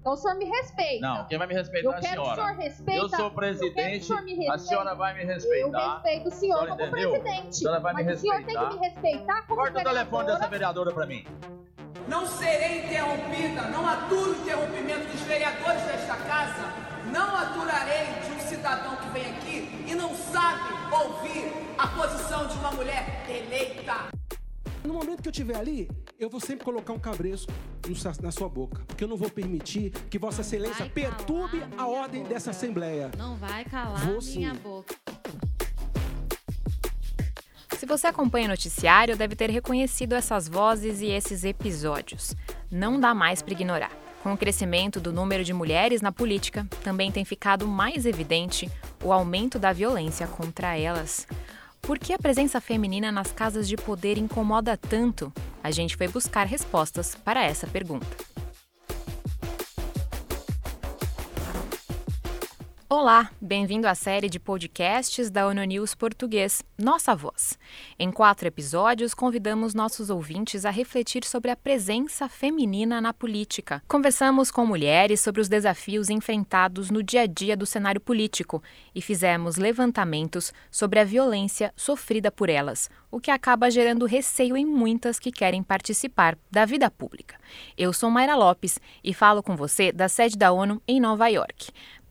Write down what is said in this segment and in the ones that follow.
Então o senhor me respeita. Não, quem vai me respeitar eu é a quero senhora. Que o senhor respeita, eu sou presidente, a senhora vai me respeitar. Eu respeito o senhor como entendeu? presidente. A senhora vai mas me o senhor tem respeitar. que me respeitar como Corta o telefone vereadora. dessa vereadora pra mim. Não serei interrompida, não aturo o interrompimento dos vereadores desta casa, não aturarei de um cidadão que vem aqui e não sabe ouvir a posição de uma mulher eleita. No momento que eu estiver ali, eu vou sempre colocar um cabreço na sua boca. Porque eu não vou permitir que Vossa Excelência perturbe a ordem boca. dessa Assembleia. Não vai calar Vou minha sim. boca. Se você acompanha o noticiário, deve ter reconhecido essas vozes e esses episódios. Não dá mais para ignorar. Com o crescimento do número de mulheres na política, também tem ficado mais evidente o aumento da violência contra elas. Por que a presença feminina nas casas de poder incomoda tanto? A gente foi buscar respostas para essa pergunta. Olá, bem-vindo à série de podcasts da ONU News Português, Nossa Voz. Em quatro episódios, convidamos nossos ouvintes a refletir sobre a presença feminina na política. Conversamos com mulheres sobre os desafios enfrentados no dia a dia do cenário político e fizemos levantamentos sobre a violência sofrida por elas, o que acaba gerando receio em muitas que querem participar da vida pública. Eu sou Mayra Lopes e falo com você da sede da ONU em Nova York.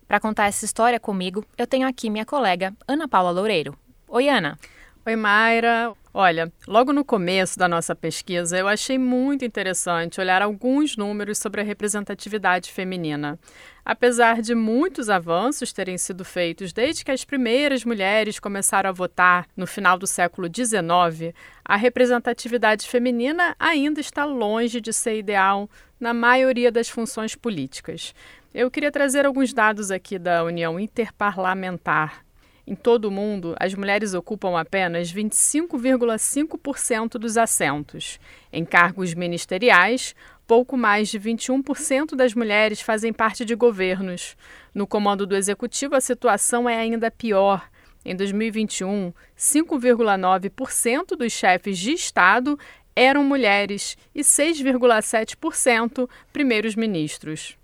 Para contar essa história comigo, eu tenho aqui minha colega Ana Paula Loureiro. Oi, Ana. Oi, Mayra. Olha, logo no começo da nossa pesquisa, eu achei muito interessante olhar alguns números sobre a representatividade feminina. Apesar de muitos avanços terem sido feitos desde que as primeiras mulheres começaram a votar no final do século XIX, a representatividade feminina ainda está longe de ser ideal na maioria das funções políticas. Eu queria trazer alguns dados aqui da União Interparlamentar. Em todo o mundo, as mulheres ocupam apenas 25,5% dos assentos. Em cargos ministeriais, pouco mais de 21% das mulheres fazem parte de governos. No comando do executivo, a situação é ainda pior. Em 2021, 5,9% dos chefes de Estado eram mulheres e 6,7% primeiros ministros.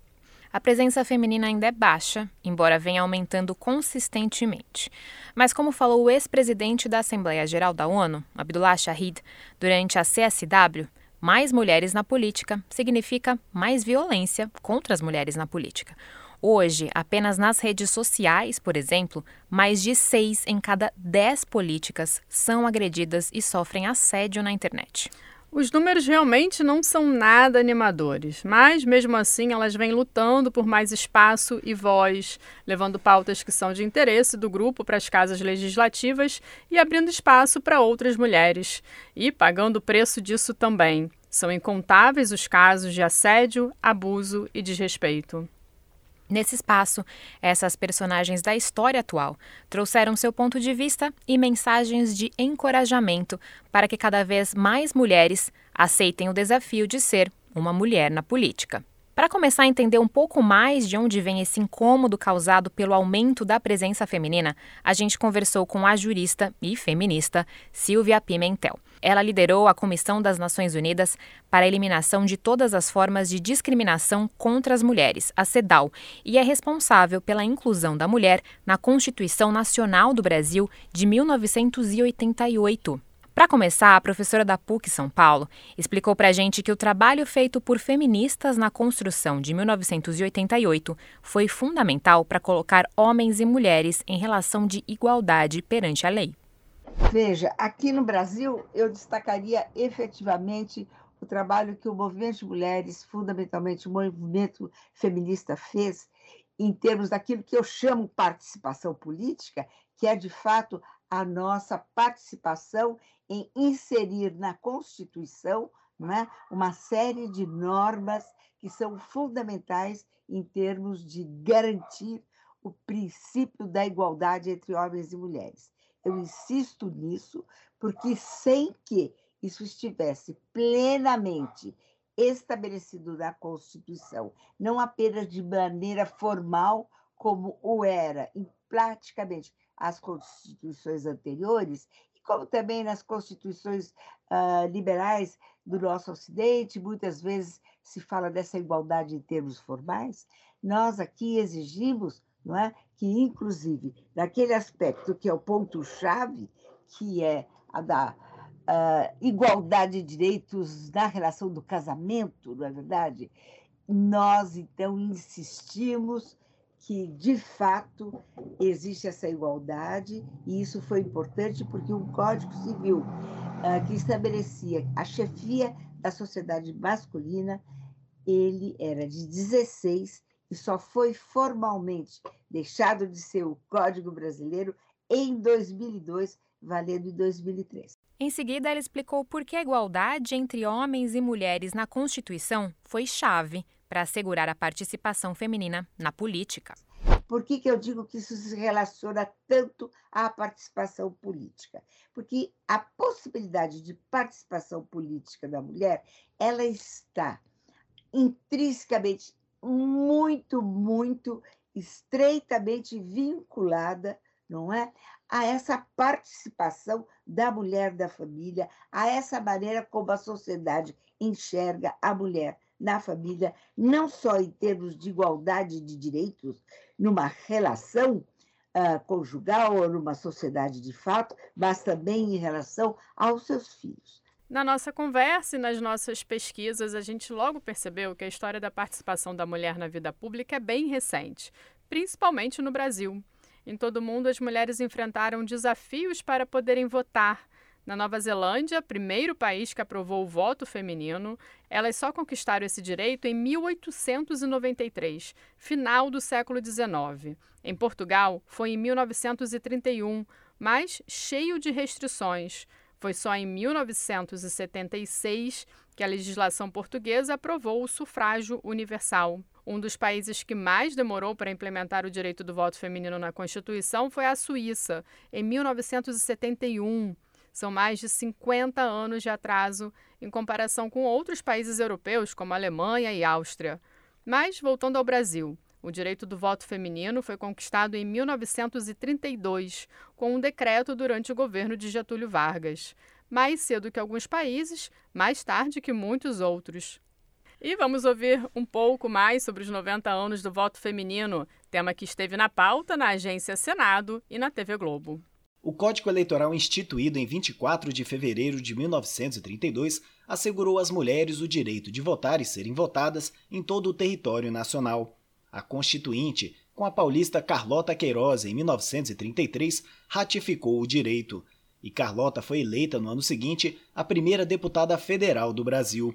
A presença feminina ainda é baixa, embora venha aumentando consistentemente. Mas, como falou o ex-presidente da Assembleia Geral da ONU, Abdullah Shahid, durante a CSW, mais mulheres na política significa mais violência contra as mulheres na política. Hoje, apenas nas redes sociais, por exemplo, mais de seis em cada dez políticas são agredidas e sofrem assédio na internet. Os números realmente não são nada animadores, mas mesmo assim elas vêm lutando por mais espaço e voz, levando pautas que são de interesse do grupo para as casas legislativas e abrindo espaço para outras mulheres, e pagando o preço disso também. São incontáveis os casos de assédio, abuso e desrespeito. Nesse espaço, essas personagens da história atual trouxeram seu ponto de vista e mensagens de encorajamento para que cada vez mais mulheres aceitem o desafio de ser uma mulher na política. Para começar a entender um pouco mais de onde vem esse incômodo causado pelo aumento da presença feminina, a gente conversou com a jurista e feminista Silvia Pimentel. Ela liderou a Comissão das Nações Unidas para a Eliminação de Todas as Formas de Discriminação contra as Mulheres, a CEDAW, e é responsável pela inclusão da mulher na Constituição Nacional do Brasil de 1988. Para começar, a professora da PUC São Paulo explicou para a gente que o trabalho feito por feministas na construção de 1988 foi fundamental para colocar homens e mulheres em relação de igualdade perante a lei. Veja, aqui no Brasil, eu destacaria efetivamente o trabalho que o movimento de mulheres, fundamentalmente o movimento feminista, fez em termos daquilo que eu chamo participação política, que é de fato a nossa participação em inserir na Constituição né, uma série de normas que são fundamentais em termos de garantir o princípio da igualdade entre homens e mulheres. Eu insisto nisso, porque sem que isso estivesse plenamente estabelecido na Constituição, não apenas de maneira formal, como o era em praticamente as constituições anteriores, e como também nas constituições uh, liberais do nosso Ocidente, muitas vezes se fala dessa igualdade em termos formais. Nós aqui exigimos, não é, que inclusive naquele aspecto que é o ponto chave, que é a da uh, igualdade de direitos na relação do casamento, não é verdade? Nós então insistimos que de fato existe essa igualdade e isso foi importante porque um Código Civil uh, que estabelecia a chefia da sociedade masculina ele era de 16 e só foi formalmente deixado de ser o Código Brasileiro em 2002, valendo em 2003. Em seguida, ela explicou por que a igualdade entre homens e mulheres na Constituição foi chave para assegurar a participação feminina na política. Por que, que eu digo que isso se relaciona tanto à participação política? Porque a possibilidade de participação política da mulher, ela está intrinsecamente muito, muito estreitamente vinculada, não é? A essa participação da mulher da família, a essa maneira como a sociedade enxerga a mulher na família, não só em termos de igualdade de direitos, numa relação uh, conjugal ou numa sociedade de fato, mas também em relação aos seus filhos. Na nossa conversa e nas nossas pesquisas, a gente logo percebeu que a história da participação da mulher na vida pública é bem recente, principalmente no Brasil. Em todo o mundo, as mulheres enfrentaram desafios para poderem votar. Na Nova Zelândia, primeiro país que aprovou o voto feminino, elas só conquistaram esse direito em 1893, final do século XIX. Em Portugal, foi em 1931, mas cheio de restrições. Foi só em 1976 que a legislação portuguesa aprovou o sufrágio universal. Um dos países que mais demorou para implementar o direito do voto feminino na Constituição foi a Suíça, em 1971. São mais de 50 anos de atraso em comparação com outros países europeus, como Alemanha e Áustria. Mas, voltando ao Brasil, o direito do voto feminino foi conquistado em 1932, com um decreto durante o governo de Getúlio Vargas. Mais cedo que alguns países, mais tarde que muitos outros. E vamos ouvir um pouco mais sobre os 90 anos do voto feminino, tema que esteve na pauta na agência Senado e na TV Globo. O Código Eleitoral instituído em 24 de fevereiro de 1932 assegurou às mulheres o direito de votar e serem votadas em todo o território nacional. A Constituinte, com a paulista Carlota Queiroz em 1933, ratificou o direito. E Carlota foi eleita no ano seguinte a primeira deputada federal do Brasil.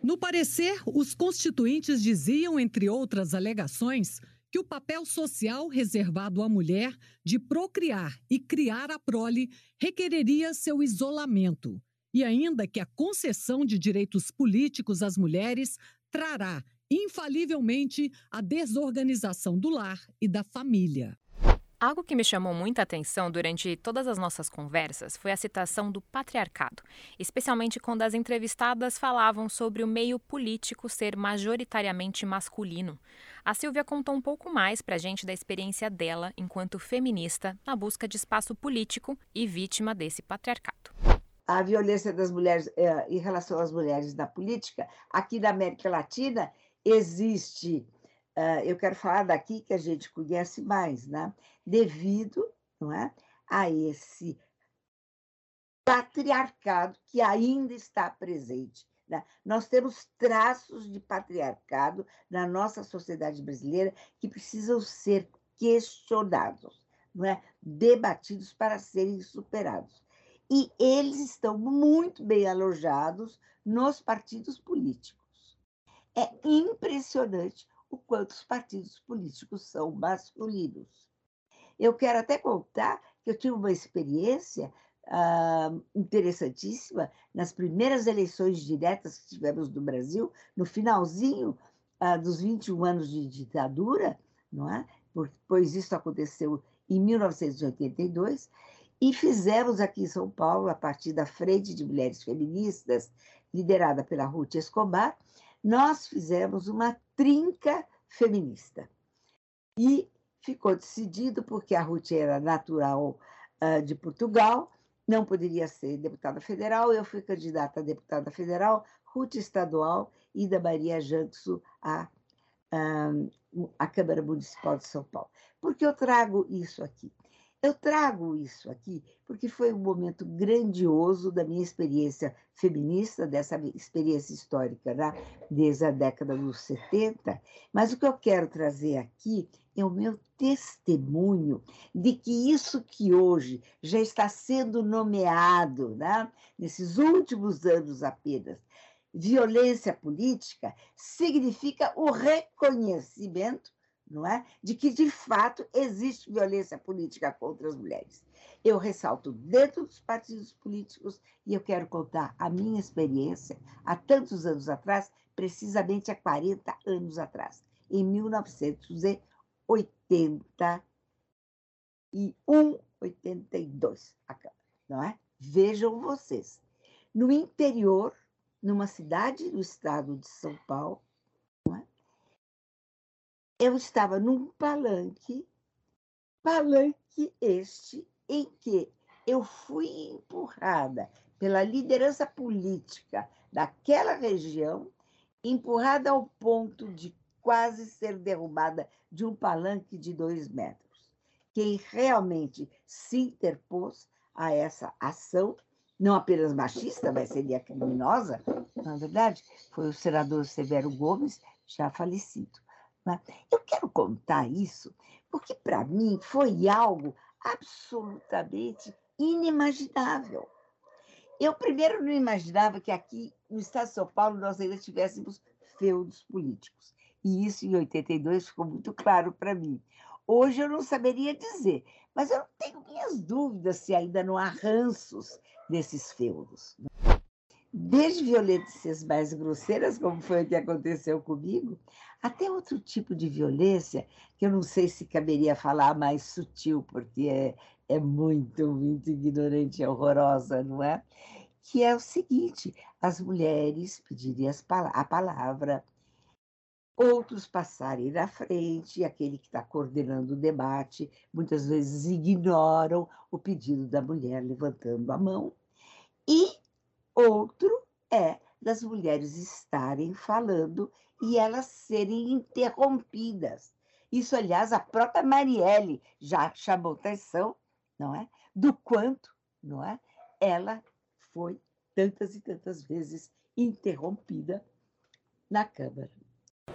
No parecer, os constituintes diziam, entre outras alegações, que o papel social reservado à mulher de procriar e criar a prole requereria seu isolamento, e ainda que a concessão de direitos políticos às mulheres trará infalivelmente a desorganização do lar e da família. Algo que me chamou muita atenção durante todas as nossas conversas foi a citação do patriarcado, especialmente quando as entrevistadas falavam sobre o meio político ser majoritariamente masculino. A Silvia contou um pouco mais para a gente da experiência dela enquanto feminista na busca de espaço político e vítima desse patriarcado. A violência das mulheres eh, em relação às mulheres na política, aqui na América Latina, existe, uh, eu quero falar daqui que a gente conhece mais, né? devido não é, a esse patriarcado que ainda está presente. Né? Nós temos traços de patriarcado na nossa sociedade brasileira que precisam ser questionados, não é? debatidos para serem superados. E eles estão muito bem alojados nos partidos políticos. É impressionante o quanto os partidos políticos são masculinos. Eu quero até contar que eu tive uma experiência uh, interessantíssima nas primeiras eleições diretas que tivemos no Brasil, no finalzinho uh, dos 21 anos de ditadura, não é? pois isso aconteceu em 1982, e fizemos aqui em São Paulo, a partir da Frente de Mulheres Feministas, liderada pela Ruth Escobar, nós fizemos uma trinca feminista. E ficou decidido, porque a Ruth era natural uh, de Portugal não poderia ser deputada federal, eu fui candidata a deputada federal, Ruth estadual e da Maria Jankso a, a, a Câmara Municipal de São Paulo. Por que eu trago isso aqui? Eu trago isso aqui porque foi um momento grandioso da minha experiência feminista, dessa experiência histórica, né? desde a década dos 70. Mas o que eu quero trazer aqui é o meu testemunho de que isso que hoje já está sendo nomeado, né? nesses últimos anos apenas, violência política, significa o reconhecimento não é? De que de fato existe violência política contra as mulheres. Eu ressalto dentro dos partidos políticos e eu quero contar a minha experiência há tantos anos atrás, precisamente há 40 anos atrás, em 1981, 82, não é? Vejam vocês, no interior, numa cidade do estado de São Paulo, eu estava num palanque, palanque este em que eu fui empurrada pela liderança política daquela região, empurrada ao ponto de quase ser derrubada de um palanque de dois metros. Quem realmente se interpôs a essa ação, não apenas machista, mas seria criminosa, na verdade, foi o senador Severo Gomes, já falecido. Né? Eu quero contar isso porque, para mim, foi algo absolutamente inimaginável. Eu, primeiro, não imaginava que aqui no estado de São Paulo nós ainda tivéssemos feudos políticos. E isso, em 82, ficou muito claro para mim. Hoje eu não saberia dizer, mas eu tenho minhas dúvidas se ainda não há ranços desses feudos desde violências mais grosseiras, como foi o que aconteceu comigo, até outro tipo de violência, que eu não sei se caberia falar mais sutil, porque é, é muito, muito ignorante e horrorosa, não é? Que é o seguinte: as mulheres pedirem a palavra, outros passarem na frente, aquele que está coordenando o debate, muitas vezes ignoram o pedido da mulher levantando a mão, e Outro é das mulheres estarem falando e elas serem interrompidas. Isso, aliás, a própria Marielle já chamou atenção, não é? Do quanto, não é? Ela foi tantas e tantas vezes interrompida na Câmara.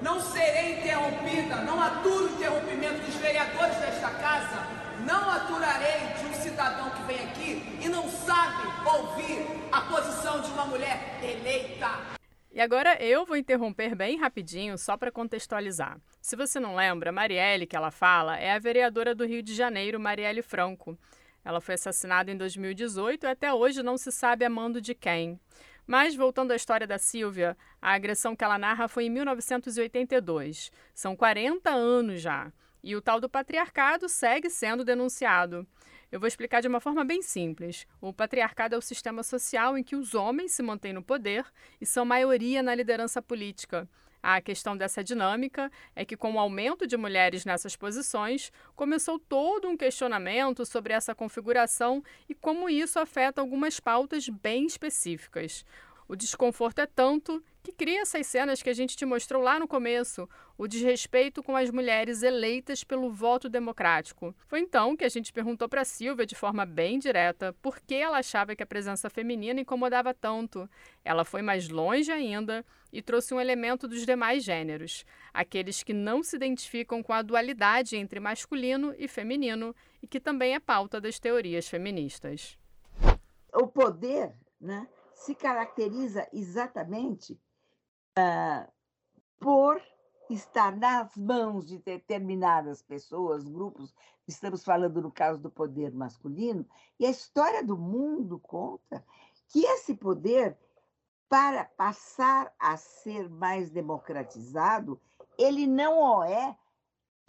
Não serei interrompida, não aturo o interrompimento dos vereadores desta casa, não aturarei de um cidadão que vem aqui sabe ouvir a posição de uma mulher eleita. E agora eu vou interromper bem rapidinho, só para contextualizar. Se você não lembra, Marielle, que ela fala, é a vereadora do Rio de Janeiro, Marielle Franco. Ela foi assassinada em 2018 e até hoje não se sabe a mando de quem. Mas, voltando à história da Silvia, a agressão que ela narra foi em 1982. São 40 anos já. E o tal do patriarcado segue sendo denunciado. Eu vou explicar de uma forma bem simples. O patriarcado é o sistema social em que os homens se mantêm no poder e são maioria na liderança política. A questão dessa dinâmica é que, com o aumento de mulheres nessas posições, começou todo um questionamento sobre essa configuração e como isso afeta algumas pautas bem específicas. O desconforto é tanto que cria essas cenas que a gente te mostrou lá no começo, o desrespeito com as mulheres eleitas pelo voto democrático. Foi então que a gente perguntou para Silvia de forma bem direta por que ela achava que a presença feminina incomodava tanto. Ela foi mais longe ainda e trouxe um elemento dos demais gêneros, aqueles que não se identificam com a dualidade entre masculino e feminino e que também é pauta das teorias feministas. O poder, né? Se caracteriza exatamente uh, por estar nas mãos de determinadas pessoas, grupos, estamos falando no caso do poder masculino, e a história do mundo conta que esse poder, para passar a ser mais democratizado, ele não o é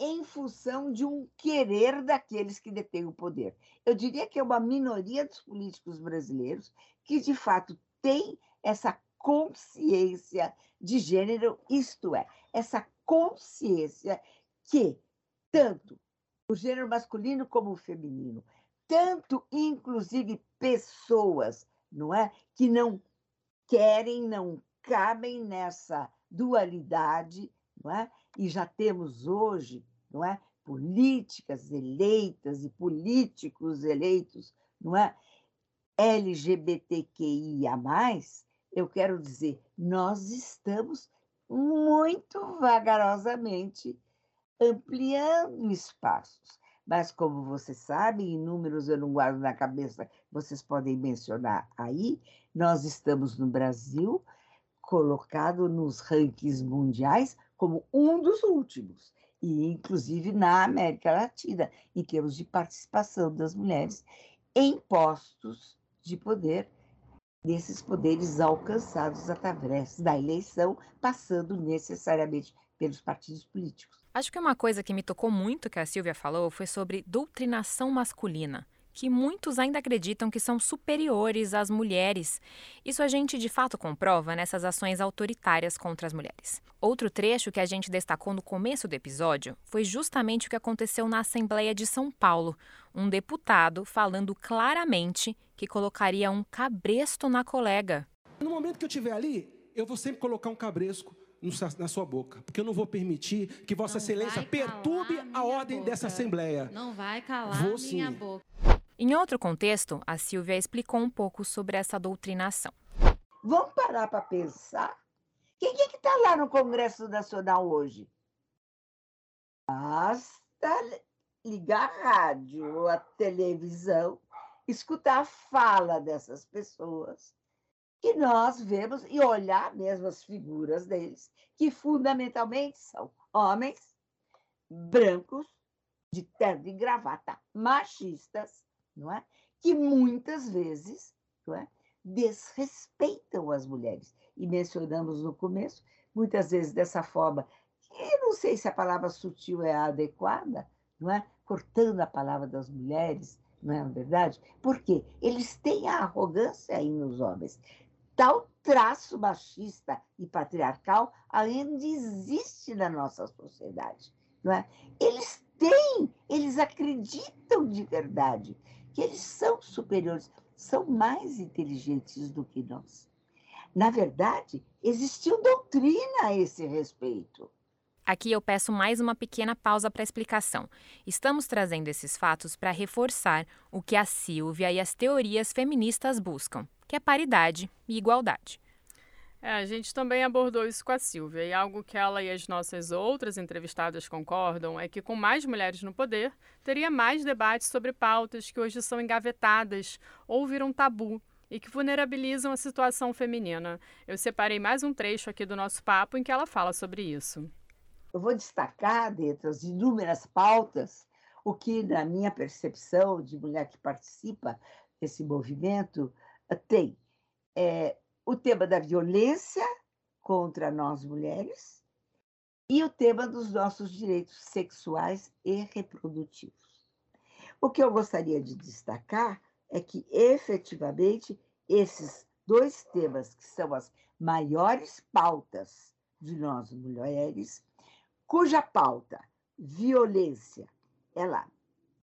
em função de um querer daqueles que detêm o poder. Eu diria que é uma minoria dos políticos brasileiros que, de fato, tem essa consciência de gênero, isto é, essa consciência que tanto o gênero masculino como o feminino tanto, inclusive, pessoas, não é? Que não querem, não cabem nessa dualidade, não é? E já temos hoje, não é? Políticas eleitas e políticos eleitos, não é? LGBTQIA+, eu quero dizer, nós estamos muito vagarosamente ampliando espaços. Mas, como você sabe, em números eu não guardo na cabeça, vocês podem mencionar aí, nós estamos no Brasil colocado nos rankings mundiais como um dos últimos, e inclusive na América Latina, em termos de participação das mulheres em postos de poder, desses poderes alcançados através da eleição, passando necessariamente pelos partidos políticos. Acho que uma coisa que me tocou muito que a Silvia falou foi sobre doutrinação masculina que muitos ainda acreditam que são superiores às mulheres. Isso a gente de fato comprova nessas ações autoritárias contra as mulheres. Outro trecho que a gente destacou no começo do episódio foi justamente o que aconteceu na Assembleia de São Paulo, um deputado falando claramente que colocaria um cabresto na colega. No momento que eu estiver ali, eu vou sempre colocar um cabresco na sua boca, porque eu não vou permitir que Vossa não Excelência perturbe a ordem boca. dessa Assembleia. Não vai calar vou, minha sim. boca. Em outro contexto, a Silvia explicou um pouco sobre essa doutrinação. Vamos parar para pensar. Quem é que está lá no Congresso Nacional hoje? Basta ligar a rádio ou a televisão, escutar a fala dessas pessoas, que nós vemos e olhar mesmo as figuras deles, que fundamentalmente são homens brancos, de terno e gravata, machistas, não é? que muitas vezes não é? desrespeitam as mulheres. E mencionamos no começo, muitas vezes dessa forma, eu não sei se a palavra sutil é adequada, não é? cortando a palavra das mulheres, não é verdade? Porque eles têm a arrogância aí nos homens. Tal traço machista e patriarcal ainda existe na nossa sociedade. Não é? Eles têm, eles acreditam de verdade que eles são superiores, são mais inteligentes do que nós. Na verdade, existiu doutrina a esse respeito. Aqui eu peço mais uma pequena pausa para explicação. Estamos trazendo esses fatos para reforçar o que a Silvia e as teorias feministas buscam, que é paridade e igualdade. É, a gente também abordou isso com a Silvia, e algo que ela e as nossas outras entrevistadas concordam é que, com mais mulheres no poder, teria mais debates sobre pautas que hoje são engavetadas ou viram tabu e que vulnerabilizam a situação feminina. Eu separei mais um trecho aqui do nosso papo em que ela fala sobre isso. Eu vou destacar, dentre as inúmeras pautas, o que, na minha percepção de mulher que participa desse movimento, tem. É, o tema da violência contra nós mulheres e o tema dos nossos direitos sexuais e reprodutivos. O que eu gostaria de destacar é que, efetivamente, esses dois temas, que são as maiores pautas de nós mulheres, cuja pauta, violência, ela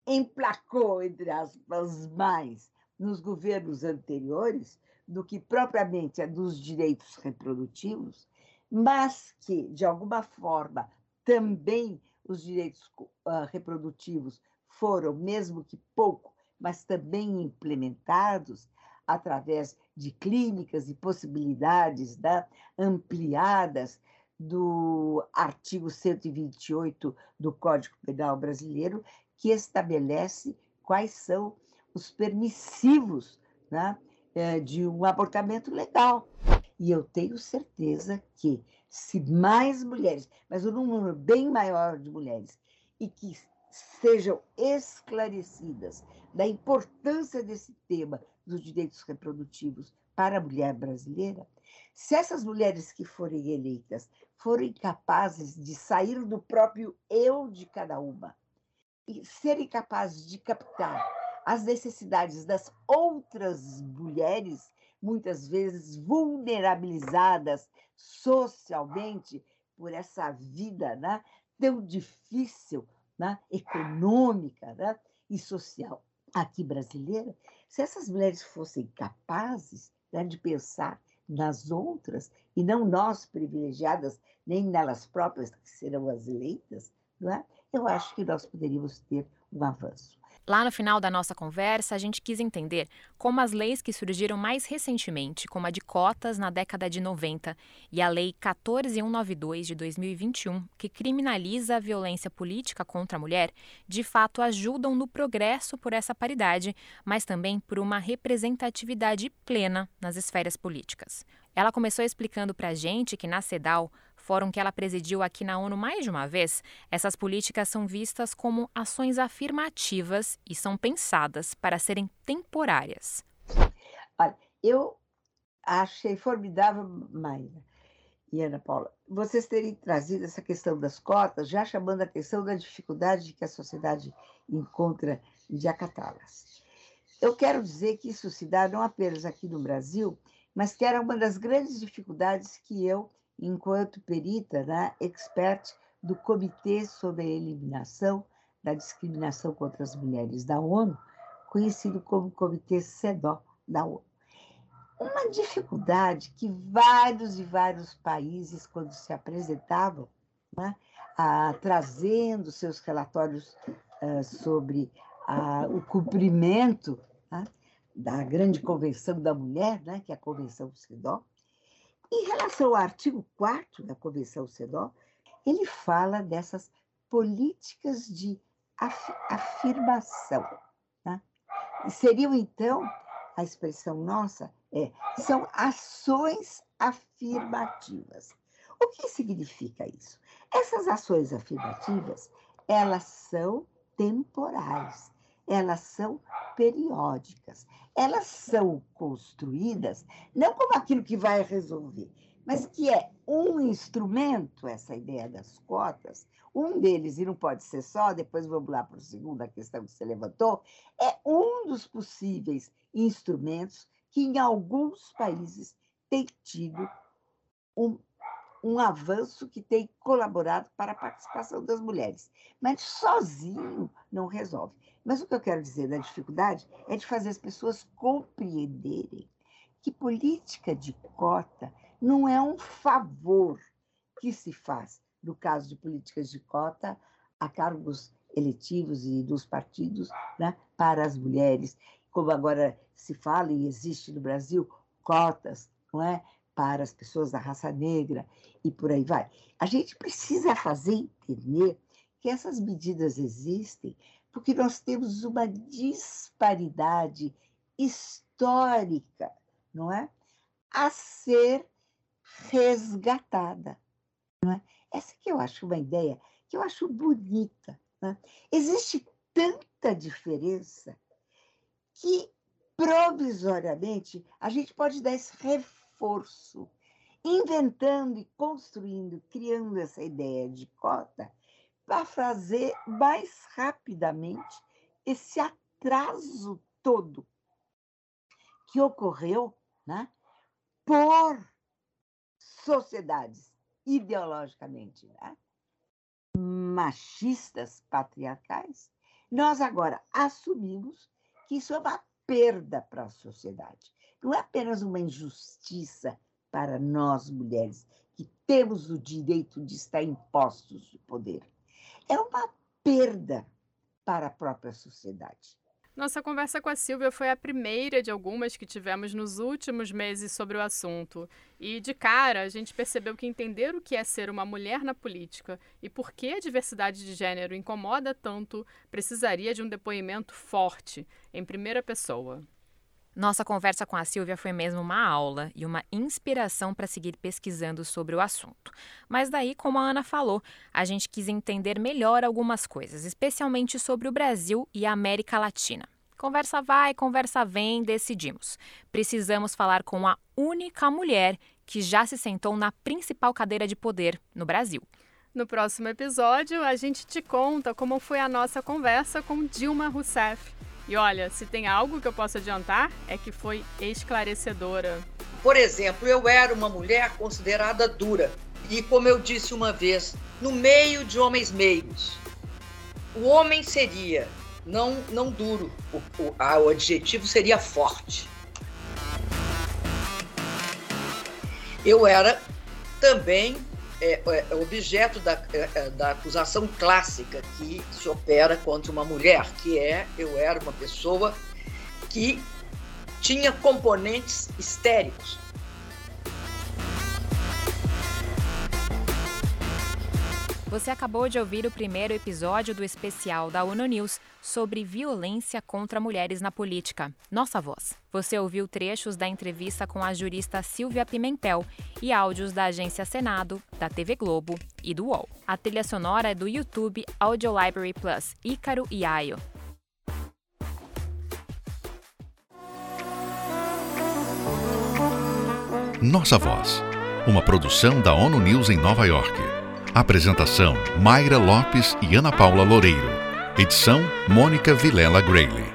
emplacou, entre aspas, mais nos governos anteriores, do que propriamente a dos direitos reprodutivos, mas que, de alguma forma, também os direitos uh, reprodutivos foram, mesmo que pouco, mas também implementados através de clínicas e possibilidades né, ampliadas do artigo 128 do Código Penal Brasileiro, que estabelece quais são os permissivos né, é, de um abortamento legal. E eu tenho certeza que se mais mulheres, mas um número bem maior de mulheres, e que sejam esclarecidas da importância desse tema dos direitos reprodutivos para a mulher brasileira, se essas mulheres que forem eleitas forem capazes de sair do próprio eu de cada uma e serem capazes de captar as necessidades das outras mulheres, muitas vezes vulnerabilizadas socialmente por essa vida né, tão difícil, né, econômica né, e social. aqui brasileira, se essas mulheres fossem capazes né, de pensar nas outras e não nós privilegiadas, nem nelas próprias que serão as eleitas, é? eu acho que nós poderíamos ter um avanço. Lá no final da nossa conversa, a gente quis entender como as leis que surgiram mais recentemente, como a de cotas na década de 90 e a Lei 14192 de 2021, que criminaliza a violência política contra a mulher, de fato ajudam no progresso por essa paridade, mas também por uma representatividade plena nas esferas políticas. Ela começou explicando para a gente que na CEDAW fórum que ela presidiu aqui na ONU mais de uma vez, essas políticas são vistas como ações afirmativas e são pensadas para serem temporárias. Olha, eu achei formidável, Maíra e Ana Paula, vocês terem trazido essa questão das cotas, já chamando a atenção da dificuldade que a sociedade encontra de acatá-las. Eu quero dizer que isso se dá não apenas aqui no Brasil, mas que era uma das grandes dificuldades que eu enquanto perita, né, expert do Comitê sobre a Eliminação da Discriminação contra as Mulheres da ONU, conhecido como Comitê CEDO da ONU. Uma dificuldade que vários e vários países, quando se apresentavam, né, a, trazendo seus relatórios uh, sobre o cumprimento né, da grande convenção da mulher, né, que é a Convenção CEDO, em relação ao artigo 4 da Convenção CEDAW, ele fala dessas políticas de af afirmação. Né? Seriam, então, a expressão nossa é, são ações afirmativas. O que significa isso? Essas ações afirmativas, elas são temporais, elas são periódicas, elas são construídas não como aquilo que vai resolver, mas que é um instrumento, essa ideia das cotas, um deles, e não pode ser só, depois vamos lá para a segunda questão que você levantou, é um dos possíveis instrumentos que em alguns países tem tido um, um avanço que tem colaborado para a participação das mulheres. Mas sozinho não resolve. Mas o que eu quero dizer da dificuldade é de fazer as pessoas compreenderem que política de cota não é um favor que se faz, no caso de políticas de cota, a cargos eletivos e dos partidos né, para as mulheres, como agora se fala e existe no Brasil, cotas não é, para as pessoas da raça negra e por aí vai. A gente precisa fazer entender que essas medidas existem porque nós temos uma disparidade histórica, não é? A ser resgatada. Não é? Essa que eu acho uma ideia que eu acho bonita. É? Existe tanta diferença que provisoriamente a gente pode dar esse reforço, inventando e construindo, criando essa ideia de cota para fazer mais rapidamente esse atraso todo que ocorreu né, por sociedades ideologicamente né, machistas, patriarcais, nós agora assumimos que isso é uma perda para a sociedade. Não é apenas uma injustiça para nós mulheres, que temos o direito de estar em postos de poder é uma perda para a própria sociedade. Nossa conversa com a Silvia foi a primeira de algumas que tivemos nos últimos meses sobre o assunto. E, de cara, a gente percebeu que entender o que é ser uma mulher na política e por que a diversidade de gênero incomoda tanto precisaria de um depoimento forte, em primeira pessoa. Nossa conversa com a Silvia foi mesmo uma aula e uma inspiração para seguir pesquisando sobre o assunto. Mas daí, como a Ana falou, a gente quis entender melhor algumas coisas, especialmente sobre o Brasil e a América Latina. Conversa vai, conversa vem, decidimos. Precisamos falar com a única mulher que já se sentou na principal cadeira de poder no Brasil. No próximo episódio, a gente te conta como foi a nossa conversa com Dilma Rousseff. E olha, se tem algo que eu posso adiantar, é que foi esclarecedora. Por exemplo, eu era uma mulher considerada dura. E como eu disse uma vez, no meio de homens meios, o homem seria não, não duro. O, o, a, o adjetivo seria forte. Eu era também é, é, objeto da, é, é, da acusação clássica que se opera contra uma mulher, que é eu era uma pessoa que tinha componentes histéricos. Você acabou de ouvir o primeiro episódio do especial da ONU News sobre violência contra mulheres na política. Nossa voz. Você ouviu trechos da entrevista com a jurista Silvia Pimentel e áudios da Agência Senado, da TV Globo e do UOL. A trilha sonora é do YouTube Audio Library Plus, Ícaro e Aio. Nossa Voz, uma produção da ONU News em Nova York. Apresentação: Mayra Lopes e Ana Paula Loureiro. Edição: Mônica Vilela Grayley.